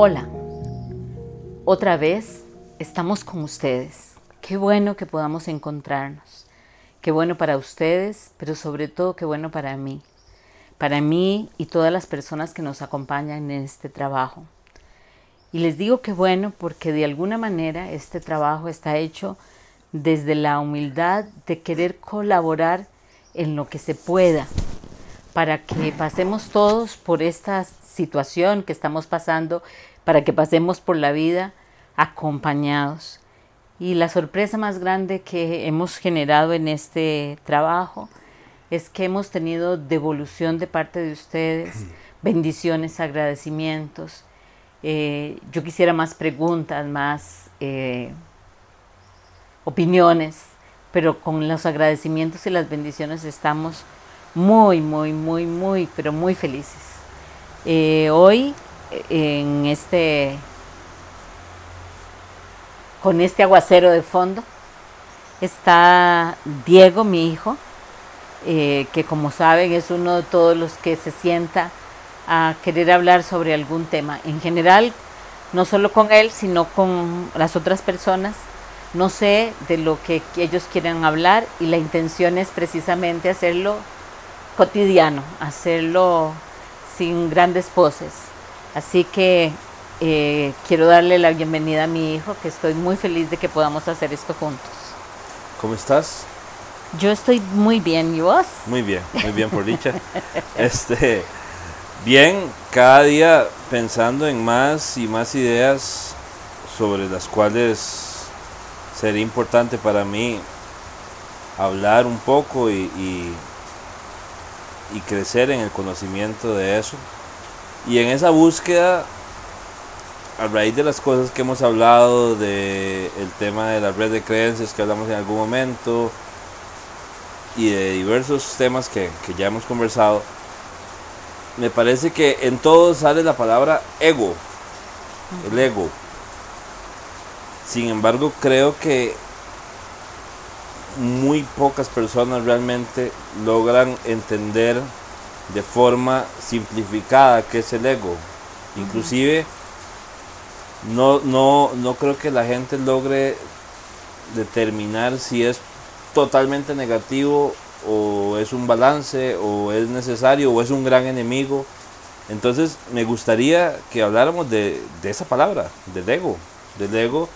Hola, otra vez estamos con ustedes. Qué bueno que podamos encontrarnos. Qué bueno para ustedes, pero sobre todo qué bueno para mí. Para mí y todas las personas que nos acompañan en este trabajo. Y les digo que bueno porque de alguna manera este trabajo está hecho desde la humildad de querer colaborar en lo que se pueda para que pasemos todos por esta situación que estamos pasando, para que pasemos por la vida acompañados. Y la sorpresa más grande que hemos generado en este trabajo es que hemos tenido devolución de parte de ustedes, bendiciones, agradecimientos. Eh, yo quisiera más preguntas, más eh, opiniones, pero con los agradecimientos y las bendiciones estamos muy, muy, muy, muy, pero muy felices. Eh, hoy, en este, con este aguacero de fondo, está Diego, mi hijo, eh, que como saben es uno de todos los que se sienta a querer hablar sobre algún tema. En general, no solo con él, sino con las otras personas. No sé de lo que ellos quieren hablar y la intención es precisamente hacerlo cotidiano, hacerlo sin grandes poses. Así que eh, quiero darle la bienvenida a mi hijo, que estoy muy feliz de que podamos hacer esto juntos. ¿Cómo estás? Yo estoy muy bien, ¿y vos? Muy bien, muy bien por dicha. este, bien, cada día pensando en más y más ideas sobre las cuales sería importante para mí hablar un poco y, y crecer en el conocimiento de eso. Y en esa búsqueda, a raíz de las cosas que hemos hablado, de el tema de la red de creencias que hablamos en algún momento, y de diversos temas que, que ya hemos conversado, me parece que en todo sale la palabra ego, el ego. Sin embargo, creo que muy pocas personas realmente logran entender de forma simplificada qué es el ego. Inclusive no, no, no creo que la gente logre determinar si es totalmente negativo o es un balance o es necesario o es un gran enemigo. Entonces me gustaría que habláramos de, de esa palabra, del ego, del ego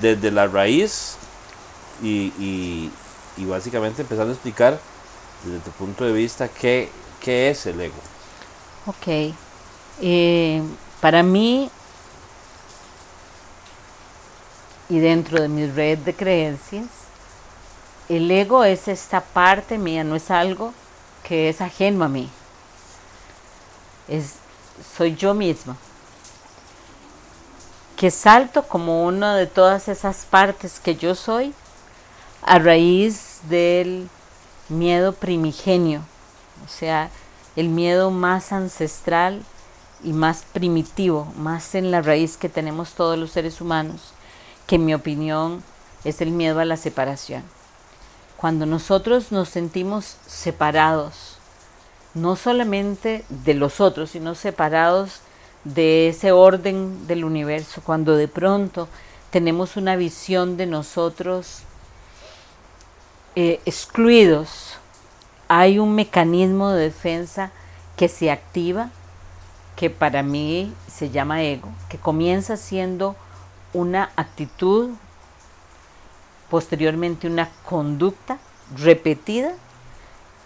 desde la raíz y, básicamente empezando a explicar desde tu punto de vista qué, qué es el ego. Ok. Eh, para mí, y dentro de mi red de creencias, el ego es esta parte mía, no es algo que es ajeno a mí. Es, soy yo misma. Que salto como una de todas esas partes que yo soy a raíz del miedo primigenio, o sea, el miedo más ancestral y más primitivo, más en la raíz que tenemos todos los seres humanos, que en mi opinión es el miedo a la separación. Cuando nosotros nos sentimos separados, no solamente de los otros, sino separados de ese orden del universo, cuando de pronto tenemos una visión de nosotros eh, excluidos, hay un mecanismo de defensa que se activa, que para mí se llama ego, que comienza siendo una actitud, posteriormente una conducta repetida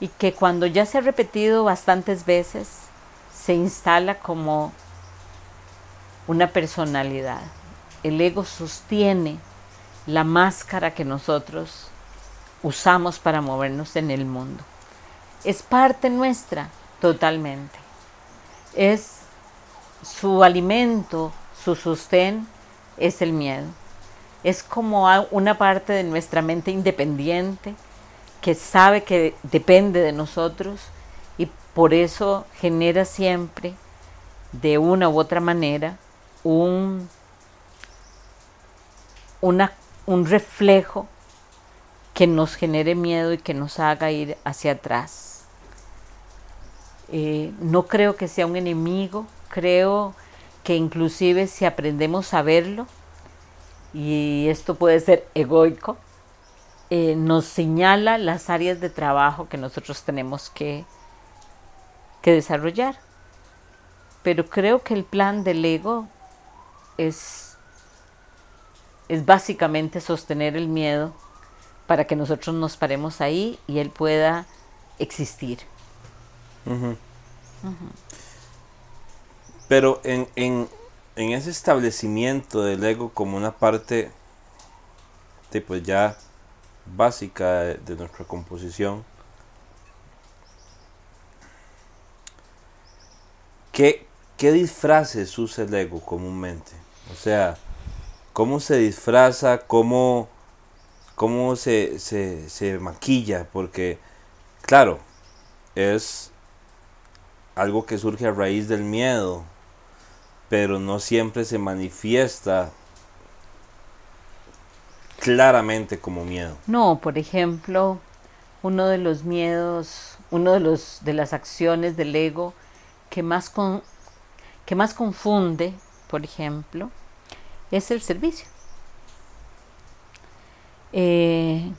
y que cuando ya se ha repetido bastantes veces se instala como una personalidad. El ego sostiene la máscara que nosotros usamos para movernos en el mundo. Es parte nuestra totalmente. Es su alimento, su sostén, es el miedo. Es como una parte de nuestra mente independiente que sabe que depende de nosotros y por eso genera siempre, de una u otra manera, un, un reflejo que nos genere miedo y que nos haga ir hacia atrás. Eh, no creo que sea un enemigo, creo que inclusive si aprendemos a verlo, y esto puede ser egoico, eh, nos señala las áreas de trabajo que nosotros tenemos que, que desarrollar. Pero creo que el plan del ego es, es básicamente sostener el miedo para que nosotros nos paremos ahí y él pueda existir. Pero en, en, en, ese establecimiento del ego como una parte de, pues ya básica de, nuestra composición, ¿qué, ¿qué disfraces usa el ego comúnmente? O sea, ¿cómo se disfraza? ¿Cómo, cómo se, se, se maquilla? Porque, claro, es algo que surge a raíz del miedo, pero no siempre se manifiesta claramente como miedo. No, por ejemplo, uno de los miedos, uno de los de las acciones del ego que más con, que más confunde, por ejemplo, es el servicio. Eh,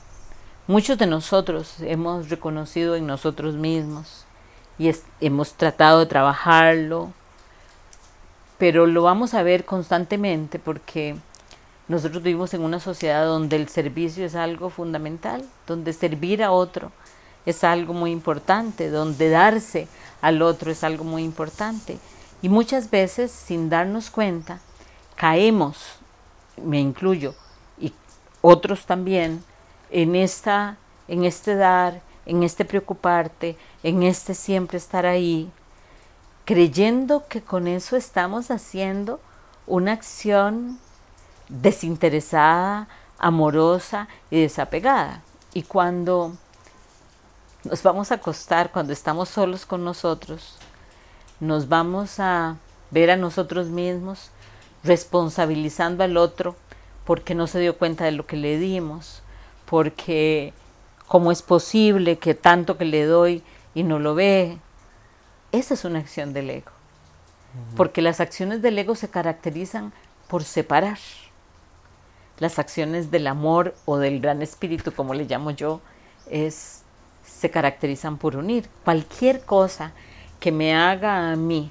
muchos de nosotros hemos reconocido en nosotros mismos y hemos tratado de trabajarlo, pero lo vamos a ver constantemente porque nosotros vivimos en una sociedad donde el servicio es algo fundamental, donde servir a otro es algo muy importante, donde darse al otro es algo muy importante. Y muchas veces, sin darnos cuenta, caemos, me incluyo, otros también, en, esta, en este dar, en este preocuparte, en este siempre estar ahí, creyendo que con eso estamos haciendo una acción desinteresada, amorosa y desapegada. Y cuando nos vamos a acostar, cuando estamos solos con nosotros, nos vamos a ver a nosotros mismos responsabilizando al otro porque no se dio cuenta de lo que le dimos, porque cómo es posible que tanto que le doy y no lo ve. Esa es una acción del ego. Porque las acciones del ego se caracterizan por separar. Las acciones del amor o del gran espíritu, como le llamo yo, es, se caracterizan por unir. Cualquier cosa que me haga a mí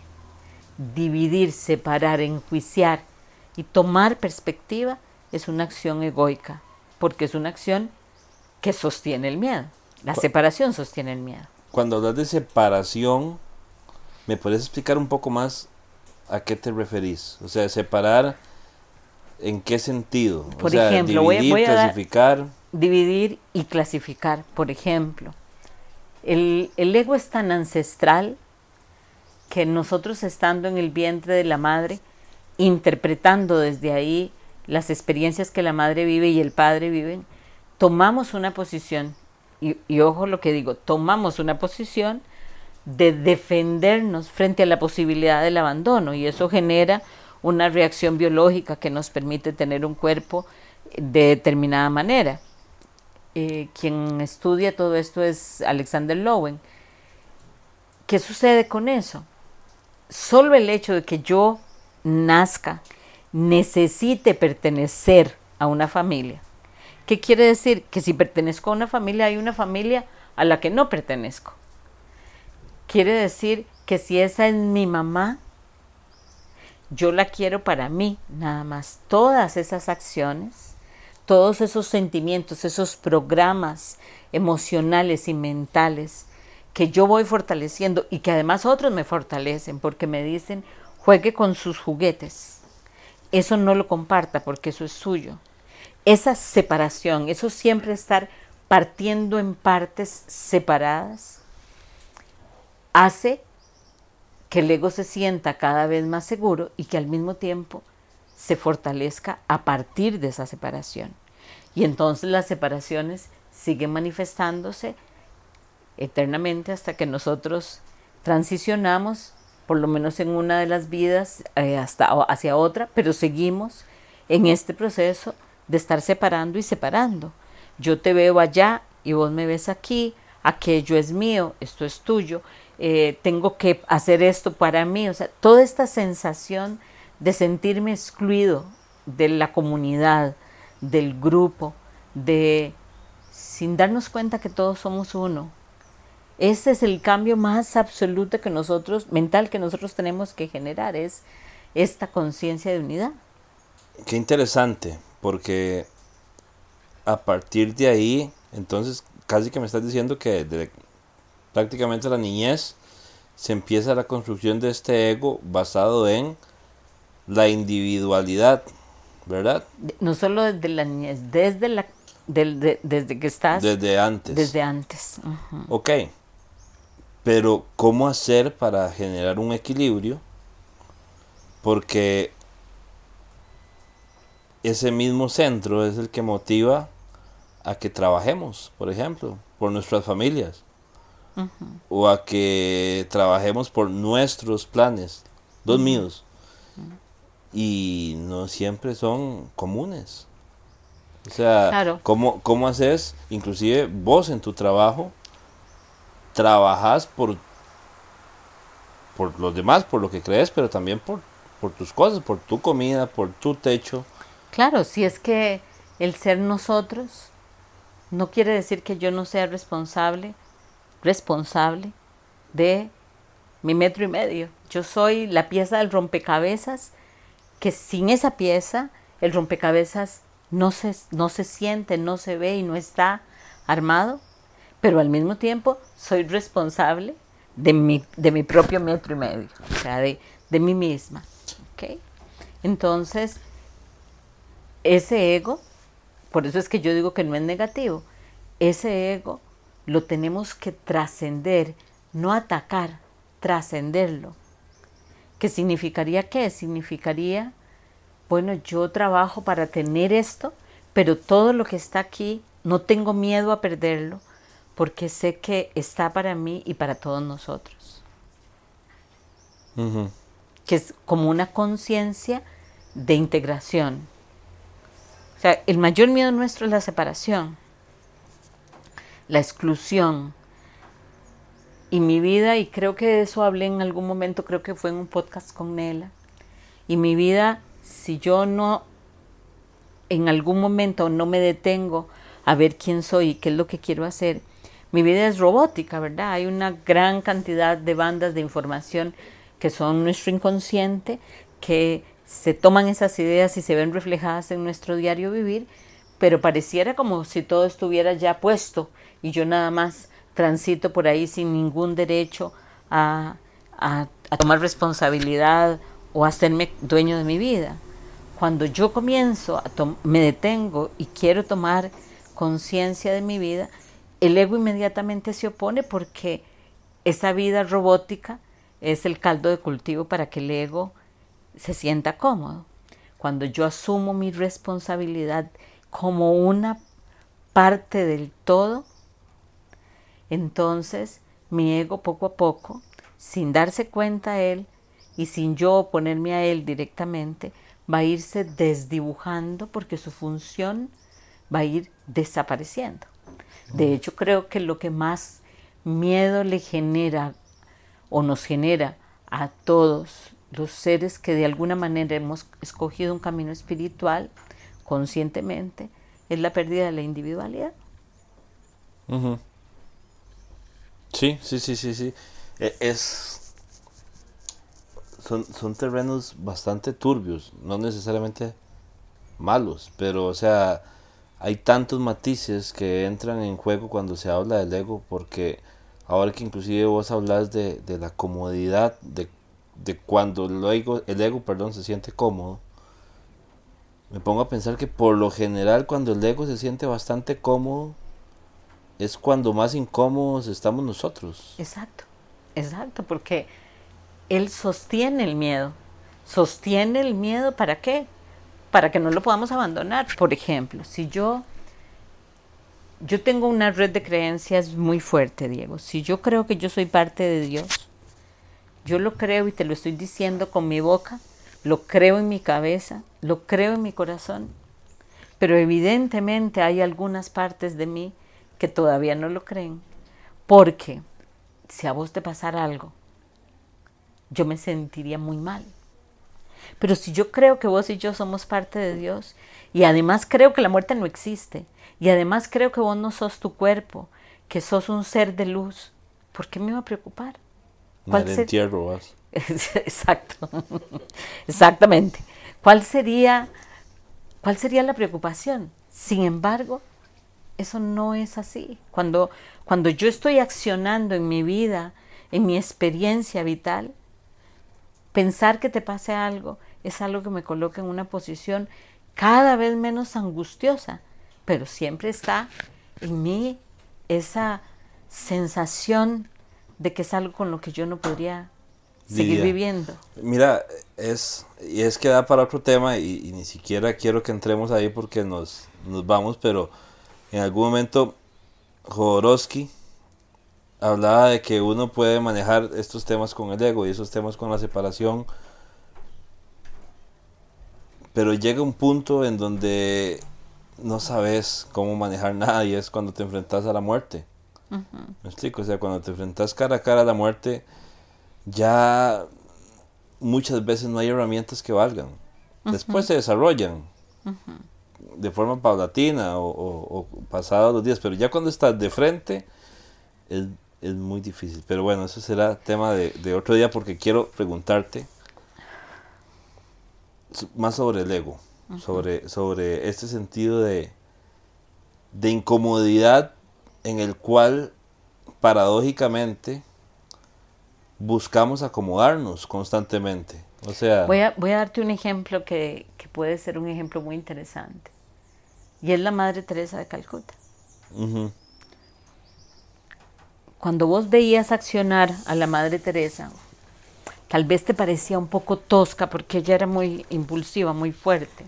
dividir, separar, enjuiciar y tomar perspectiva es una acción egoica, porque es una acción que sostiene el miedo. La separación sostiene el miedo. Cuando hablas de separación, ¿me puedes explicar un poco más a qué te referís? O sea, separar, ¿en qué sentido? Por ejemplo, dividir, voy, a clasificar. dividir y clasificar, por ejemplo. El, el ego es tan ancestral que nosotros estando en el vientre de la madre, interpretando desde ahí las experiencias que la madre vive y el padre viven, tomamos una posición, y, ojo lo que digo, tomamos una posición de defendernos frente a la posibilidad del abandono y eso genera una reacción biológica que nos permite tener un cuerpo de determinada manera. Eh, quien estudia todo esto es Alexander Lowen. ¿Qué sucede con eso? Solo el hecho de que yo nazca, necesite pertenecer a una familia, ¿Qué quiere decir? Que si pertenezco a una familia, hay una familia a la que no pertenezco. Quiere decir que si esa es mi mamá, yo la quiero para mí, nada más. Todas esas acciones, todos esos sentimientos, esos programas emocionales y mentales que yo voy fortaleciendo y que además otros me fortalecen porque me dicen, juegue con sus juguetes. Eso no lo comparta porque eso es suyo esa separación, eso siempre estar partiendo en partes separadas, hace que el ego se sienta cada vez más seguro y que al mismo tiempo se fortalezca a partir de esa separación. Y entonces las separaciones siguen manifestándose eternamente hasta que nosotros transicionamos, por lo menos en una de las vidas, eh, hasta hacia otra, pero seguimos en este proceso de estar separando y separando. Yo te veo allá y vos me ves aquí, aquello es mío, esto es tuyo, eh, tengo que hacer esto para mí, o sea, toda esta sensación de sentirme excluido de la comunidad, del grupo, de sin darnos cuenta que todos somos uno. Ese es el cambio más absoluto que nosotros, mental que nosotros tenemos que generar, es esta conciencia de unidad. Qué interesante, porque a partir de ahí, entonces casi que me estás diciendo que de prácticamente la niñez se empieza la construcción de este ego basado en la individualidad, ¿verdad? No solo desde la niñez, desde la desde que estás desde antes. Desde antes. Ok. Pero ¿cómo hacer para generar un equilibrio? Porque ese mismo centro es el que motiva a que trabajemos, por ejemplo, por nuestras familias. O a que trabajemos por nuestros planes, los míos. Y no siempre son comunes. O sea, ¿cómo, ¿cómo haces, inclusive vos en tu trabajo, trabajas por, por los demás, por lo que crees, pero también por, por tus cosas, por tu comida, por tu techo? Claro, si es que el ser nosotros no quiere decir que yo no sea responsable, responsable de mi metro y medio. Yo soy la pieza del rompecabezas que sin esa pieza el rompecabezas no se, no se siente, no se ve y no está armado, pero al mismo tiempo soy responsable de mi, de mi propio metro y medio, o sea, de, de mí misma. Entonces, ese ego, por eso es que yo digo que no es negativo, ese ego lo tenemos que trascender, no atacar, trascenderlo. ¿Qué significaría qué? Significaría bueno, yo trabajo para tener esto, pero todo lo que está aquí, no tengo miedo a perderlo, porque sé que está para mí y para todos nosotros. Que es como una conciencia de integración. O sea, el mayor miedo nuestro es la separación, la exclusión. Y mi vida, y creo que de eso hablé en algún momento, creo que fue en un podcast con Nela, y mi vida si yo no en algún momento no me detengo a ver quién soy y qué es lo que quiero hacer, mi vida es robótica, ¿verdad? Hay una gran cantidad de bandas de información que son nuestro inconsciente, que se toman esas ideas y se ven reflejadas en nuestro diario vivir, pero pareciera como si todo estuviera ya puesto y yo nada más transito por ahí sin ningún derecho a, a, a tomar responsabilidad o hacerme dueño de mi vida. Cuando yo comienzo, a me detengo y quiero tomar conciencia de mi vida, el ego inmediatamente se opone porque esa vida robótica es el caldo de cultivo para que el ego se sienta cómodo. Cuando yo asumo mi responsabilidad como una parte del todo, entonces mi ego poco a poco, sin darse cuenta él, y sin yo oponerme a él directamente, va a irse desdibujando porque su función va a ir desapareciendo. De hecho, creo que lo que más miedo le genera o nos genera a todos los seres que de alguna manera hemos escogido un camino espiritual conscientemente es la pérdida de la individualidad. Sí, sí, sí, sí, sí. E, es son, terrenos bastante turbios, no necesariamente malos, pero o sea, hay tantos matices que entran en juego cuando se habla del ego, porque ahora que inclusive vos hablas de, la comodidad, de, cuando el ego, el ego perdón, se siente cómodo, me pongo a pensar que por lo general cuando el ego se siente bastante cómodo, es cuando más incómodos estamos nosotros. Exacto, exacto, porque él sostiene el miedo. Sostiene el miedo para qué? Para que no lo podamos abandonar. Por ejemplo, si yo yo tengo una red de creencias muy fuerte, Diego. Si yo creo que yo soy parte de Dios, yo lo creo y te lo estoy diciendo con mi boca, lo creo en mi cabeza, lo creo en mi corazón, pero evidentemente hay algunas partes de mí que todavía no lo creen, porque si a vos te pasara algo, yo me sentiría muy mal. Pero si yo creo que vos y yo somos parte de Dios, y además creo que la muerte no existe, y además creo que vos no sos tu cuerpo, que sos un ser de luz, ¿por qué me iba a preocupar? ¿Cuál ser... entierro vas. Exacto, exactamente. ¿Cuál sería, ¿Cuál sería la preocupación? Sin embargo, eso no es así. Cuando, cuando yo estoy accionando en mi vida, en mi experiencia vital, pensar que te pase algo es algo que me coloca en una posición cada vez menos angustiosa, pero siempre está en mí esa sensación de que es algo con lo que yo no podría seguir viviendo. Mira, es, y es que da para otro tema y, ni siquiera quiero que entremos ahí porque nos, nos vamos, pero en algún momento Jodorowsky hablaba de que uno puede manejar estos temas con el ego y esos temas con la separación, pero llega un punto en donde no sabes cómo manejar nada y es cuando te enfrentas a la muerte. ¿Me explico? O sea, cuando te enfrentas cara a cara a la muerte, ya muchas veces no hay herramientas que valgan. Después se desarrollan de forma paulatina o, o, pasados los días, pero ya cuando estás de frente es, muy difícil. Pero bueno, eso será tema de, otro día porque quiero preguntarte más sobre el ego, sobre, sobre este sentido de, de incomodidad en el cual paradójicamente buscamos acomodarnos constantemente. O sea, voy a, voy a darte un ejemplo que, que, puede ser un ejemplo muy interesante. Y es la Madre Teresa de Calcuta. Cuando vos veías accionar a la Madre Teresa, tal vez te parecía un poco tosca porque ella era muy impulsiva, muy fuerte.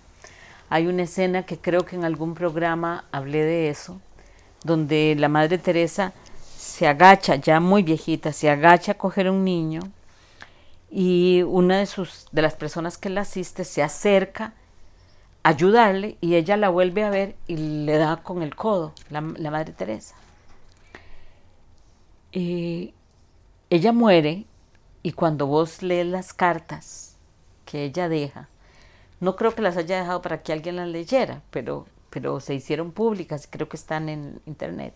Hay una escena que creo que en algún programa hablé de eso, donde la Madre Teresa se agacha, ya muy viejita, se agacha a coger un niño y una de, sus, de las personas que la asiste se acerca a ayudarle y ella la vuelve a ver y le da con el codo, la, Madre Teresa. Y ella muere y cuando vos lees las cartas que ella deja, no creo que las haya dejado para que alguien las leyera, pero, pero se hicieron públicas y creo que están en internet.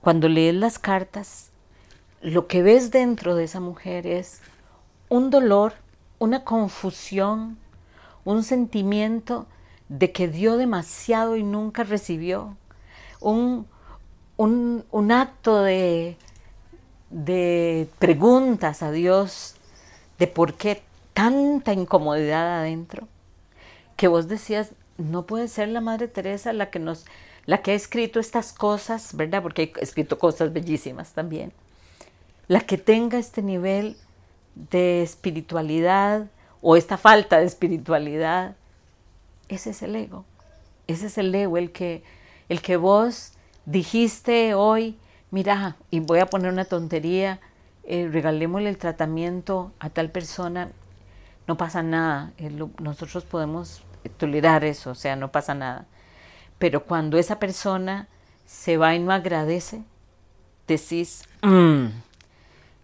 Cuando lees las cartas, lo que ves dentro de esa mujer es un dolor, una confusión, un sentimiento de que dio demasiado y nunca recibió, un, un, acto de, de preguntas a Dios de por qué tanta incomodidad adentro, que vos decías, no puede ser la Madre Teresa la que nos la que ha escrito estas cosas, ¿verdad? Porque ha escrito cosas bellísimas también. La que tenga este nivel de espiritualidad o esta falta de espiritualidad, ese es el ego. Ese es el ego, el que, el que vos dijiste hoy, mira, y voy a poner una tontería, eh, regalémosle el tratamiento a tal persona, no pasa nada, nosotros podemos tolerar eso, o sea, no pasa nada. Pero cuando esa persona se va y no agradece, decís, mm,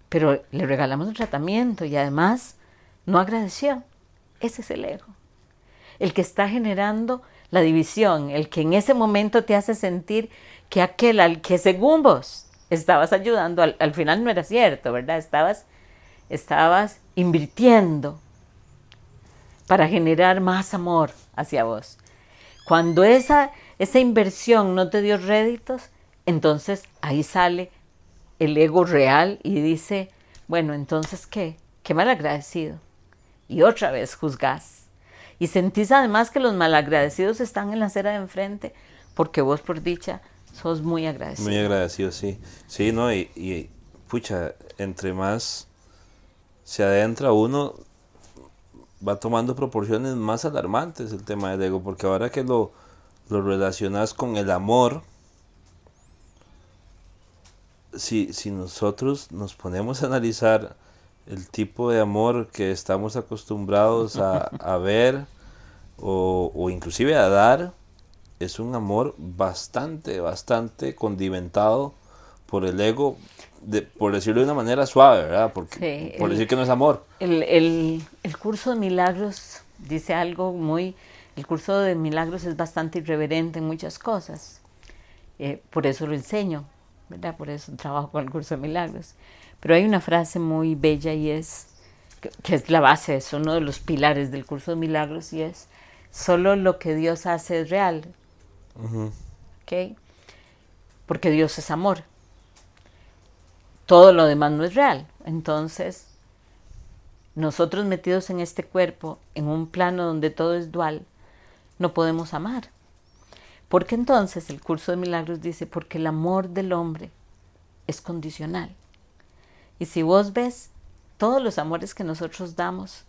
pero le regalamos un tratamiento y además no agradeció. Ese es el ego. El que está generando la división, el que en ese momento te hace sentir que aquel al que según vos estabas ayudando, al, al final no era cierto, ¿verdad? Estabas, estabas invirtiendo para generar más amor hacia vos. Cuando esa, esa inversión no te dio réditos, entonces ahí sale el ego real y dice, bueno, entonces qué, qué malagradecido. Y otra vez juzgás. Y sentís además que los malagradecidos están en la acera de enfrente, porque vos por dicha sos muy agradecido. Muy agradecido, sí. Sí, ¿no? Y, pucha, entre más se adentra uno, va tomando proporciones más alarmantes el tema del ego, porque ahora que lo, lo relacionas con el amor, si, si nosotros nos ponemos a analizar el tipo de amor que estamos acostumbrados a, ver o, o, inclusive a dar, es un amor bastante, bastante condimentado por el ego, de, por decirlo de una manera suave, ¿verdad? Porque, Sí, por el- decir que no es amor. El, el- el curso de milagros dice algo muy... El curso de milagros es bastante irreverente en muchas cosas. Eh, por eso lo enseño, ¿verdad? Por eso trabajo con el curso de milagros. Pero hay una frase muy bella y es, que, que es la base, es uno de los pilares del curso de milagros y es, solo lo que Dios hace es real, Porque Dios es amor. Todo lo demás no es real. Entonces, nosotros metidos en este cuerpo, en un plano donde todo es dual, no podemos amar. Porque entonces el curso de milagros dice, porque el amor del hombre es condicional. Y si vos ves, todos los amores que nosotros damos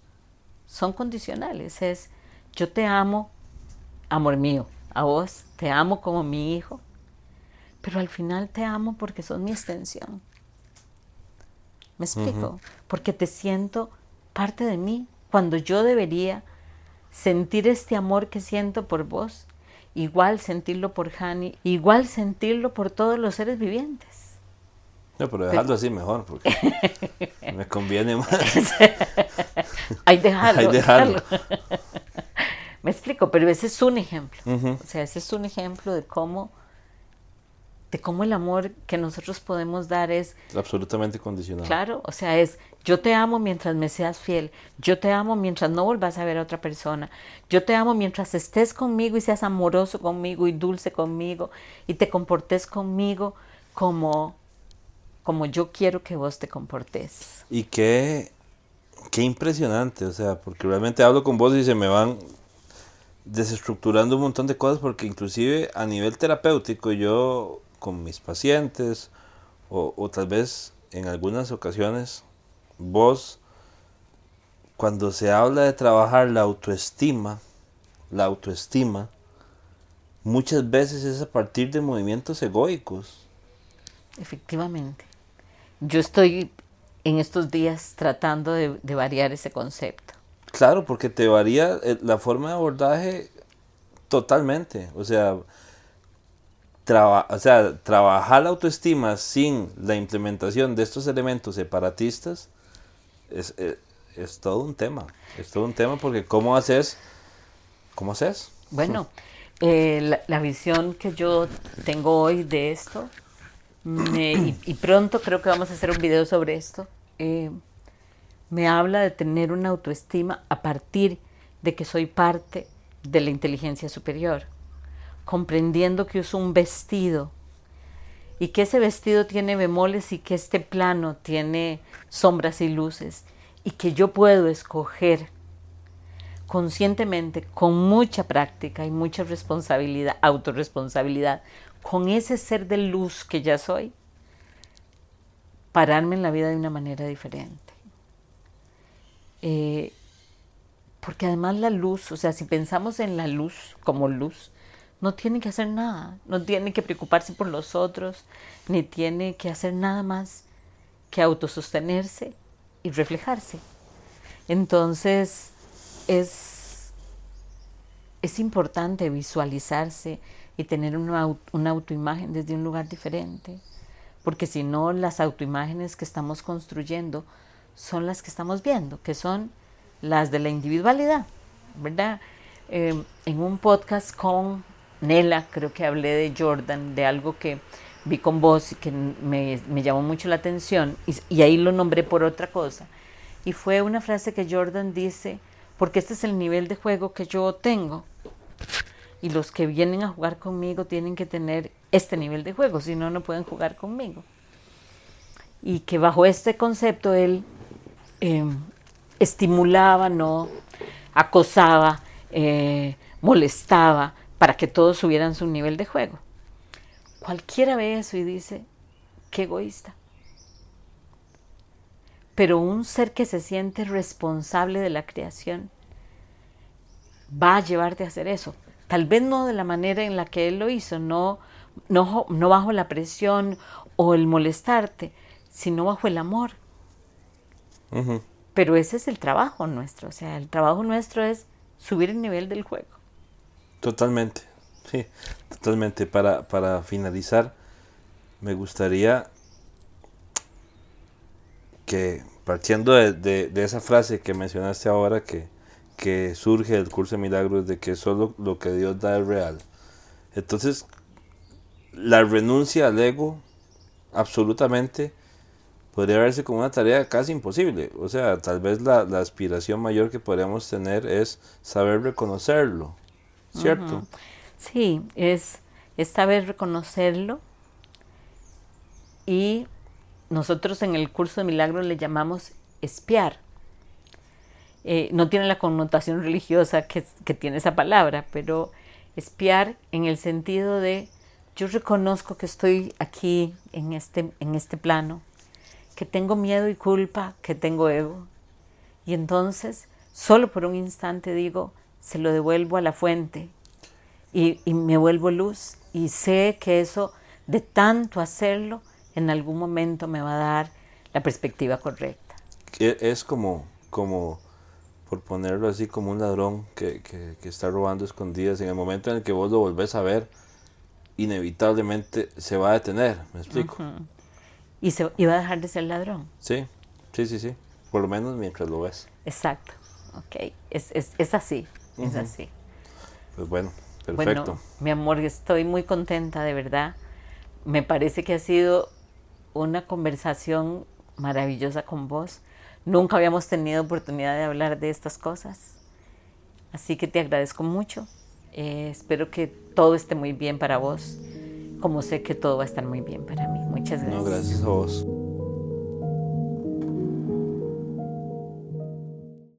son condicionales. Es, yo te amo, amor mío, a vos te amo como mi hijo, pero al final te amo porque sos mi extensión. ¿Me explico? Porque te siento parte de mí cuando yo debería sentir este amor que siento por vos, igual sentirlo por Hani, igual sentirlo por todos los seres vivientes. No, pero dejarlo así mejor, porque me conviene más. Hay dejarlo. Hay dejarlo. Me explico, pero ese es un ejemplo. O sea, ese es un ejemplo de cómo, de cómo el amor que nosotros podemos dar es Absolutamente condicionado. Claro, o sea, es yo te amo mientras me seas fiel, yo te amo mientras no volvas a ver a otra persona, yo te amo mientras estés conmigo y seas amoroso conmigo y dulce conmigo y te comportes conmigo como, como yo quiero que vos te comportes. Y qué, qué impresionante, o sea, porque realmente hablo con vos y se me van desestructurando un montón de cosas, porque inclusive a nivel terapéutico yo con mis pacientes, o, o tal vez en algunas ocasiones, vos, cuando se habla de trabajar la autoestima, la autoestima, muchas veces es a partir de movimientos egoicos. Efectivamente. Yo estoy en estos días tratando de, de variar ese concepto. Claro, porque te varía eh, la forma de abordaje totalmente. O sea, traba- o sea, trabajar la autoestima sin la implementación de estos elementos separatistas es, eh, es todo un tema. Es todo un tema porque ¿cómo haces? ¿Cómo haces? Bueno, eh, la, la visión que yo tengo hoy de esto, me- y, y pronto creo que vamos a hacer un video sobre esto, eh, me habla de tener una autoestima a partir de que soy parte de la inteligencia superior, comprendiendo que uso un vestido y que ese vestido tiene bemoles y que este plano tiene sombras y luces y que yo puedo escoger conscientemente, con mucha práctica y mucha responsabilidad, autorresponsabilidad, con ese ser de luz que ya soy, pararme en la vida de una manera diferente. Eh, porque además la luz, o sea, si pensamos en la luz como luz, no tiene que hacer nada, no tiene que preocuparse por los otros, ni tiene que hacer nada más que autosostenerse y reflejarse. Entonces, es, es importante visualizarse y tener una, una autoimagen desde un lugar diferente, porque si no, las autoimágenes que estamos construyendo son las que estamos viendo, que son las de la individualidad, ¿verdad? Eh, en un podcast con Nela, creo que hablé de Jordan, de algo que vi con vos y que me, me llamó mucho la atención, y, y ahí lo nombré por otra cosa. Y fue una frase que Jordan dice, porque este es el nivel de juego que yo tengo. Y los que vienen a jugar conmigo tienen que tener este nivel de juego, si no, no pueden jugar conmigo. Y que bajo este concepto él eh, estimulaba, no acosaba, eh, molestaba para que todos subieran su nivel de juego. Cualquiera ve eso y dice, qué egoísta. Pero un ser que se siente responsable de la creación va a llevarte a hacer eso. Tal vez no de la manera en la que él lo hizo, no, no bajo la presión o el molestarte, sino bajo el amor. Pero ese es el trabajo nuestro, o sea, el trabajo nuestro es subir el nivel del juego. Totalmente, sí, totalmente. Para, para finalizar, me gustaría que partiendo de, esa frase que mencionaste ahora que, que surge del curso de milagros de que solo lo que Dios da es real. Entonces, la renuncia al ego absolutamente podría verse como una tarea casi imposible. O sea, tal vez la, aspiración mayor que podríamos tener es saber reconocerlo, ¿cierto? Sí, es, es saber reconocerlo y nosotros en el curso de milagros le llamamos espiar. Eh, no tiene la connotación religiosa que, que tiene esa palabra, pero espiar en el sentido de yo reconozco que estoy aquí en este, en este plano, que tengo miedo y culpa, que tengo ego. Y entonces, solo por un instante digo, se lo devuelvo a la fuente y, y me vuelvo luz y sé que eso, de tanto hacerlo, en algún momento me va a dar la perspectiva correcta. Es como, como por ponerlo así, como un ladrón que, que, está robando escondidas. En el momento en el que vos lo volvés a ver, inevitablemente se va a detener, ¿me explico? Y, se, va a dejar de ser ladrón. Sí, sí, sí, sí. Por lo menos mientras lo ves. Exacto. Ok. Es, es, es así. Es así. Pues bueno, perfecto. Bueno, mi amor, estoy muy contenta, de verdad. Me parece que ha sido una conversación maravillosa con vos. Nunca habíamos tenido oportunidad de hablar de estas cosas. Así que te agradezco mucho. Eh, espero que todo esté muy bien para vos, como sé que todo va a estar muy bien para mí. Muchas gracias. No, gracias a vos.